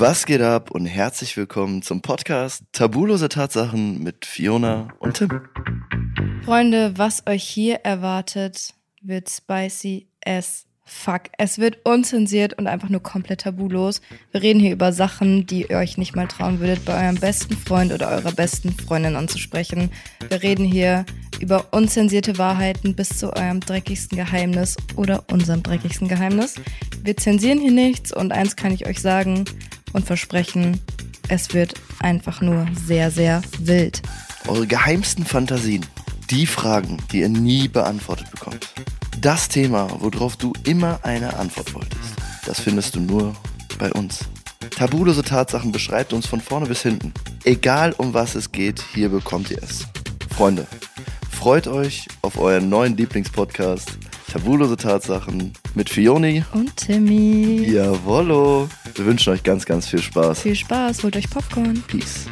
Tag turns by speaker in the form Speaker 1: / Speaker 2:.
Speaker 1: Was geht ab und herzlich willkommen zum Podcast Tabulose Tatsachen mit Fiona und Tim.
Speaker 2: Freunde, was euch hier erwartet, wird spicy as fuck. Es wird unzensiert und einfach nur komplett tabulos. Wir reden hier über Sachen, die ihr euch nicht mal trauen würdet, bei eurem besten Freund oder eurer besten Freundin anzusprechen. Wir reden hier über unzensierte Wahrheiten bis zu eurem dreckigsten Geheimnis oder unserem dreckigsten Geheimnis. Wir zensieren hier nichts und eins kann ich euch sagen und versprechen, es wird einfach nur sehr, sehr wild.
Speaker 1: Eure geheimsten Fantasien, die Fragen, die ihr nie beantwortet bekommt. Das Thema, worauf du immer eine Antwort wolltest, das findest du nur bei uns. Tabulose Tatsachen beschreibt uns von vorne bis hinten. Egal um was es geht, hier bekommt ihr es. Freunde, freut euch auf euren neuen Lieblingspodcast Tabulose Tatsachen mit Fioni
Speaker 2: Und Timmy.
Speaker 1: Jawollo. Wir wünschen euch ganz, ganz viel Spaß.
Speaker 2: Viel Spaß, holt euch Popcorn.
Speaker 1: Peace.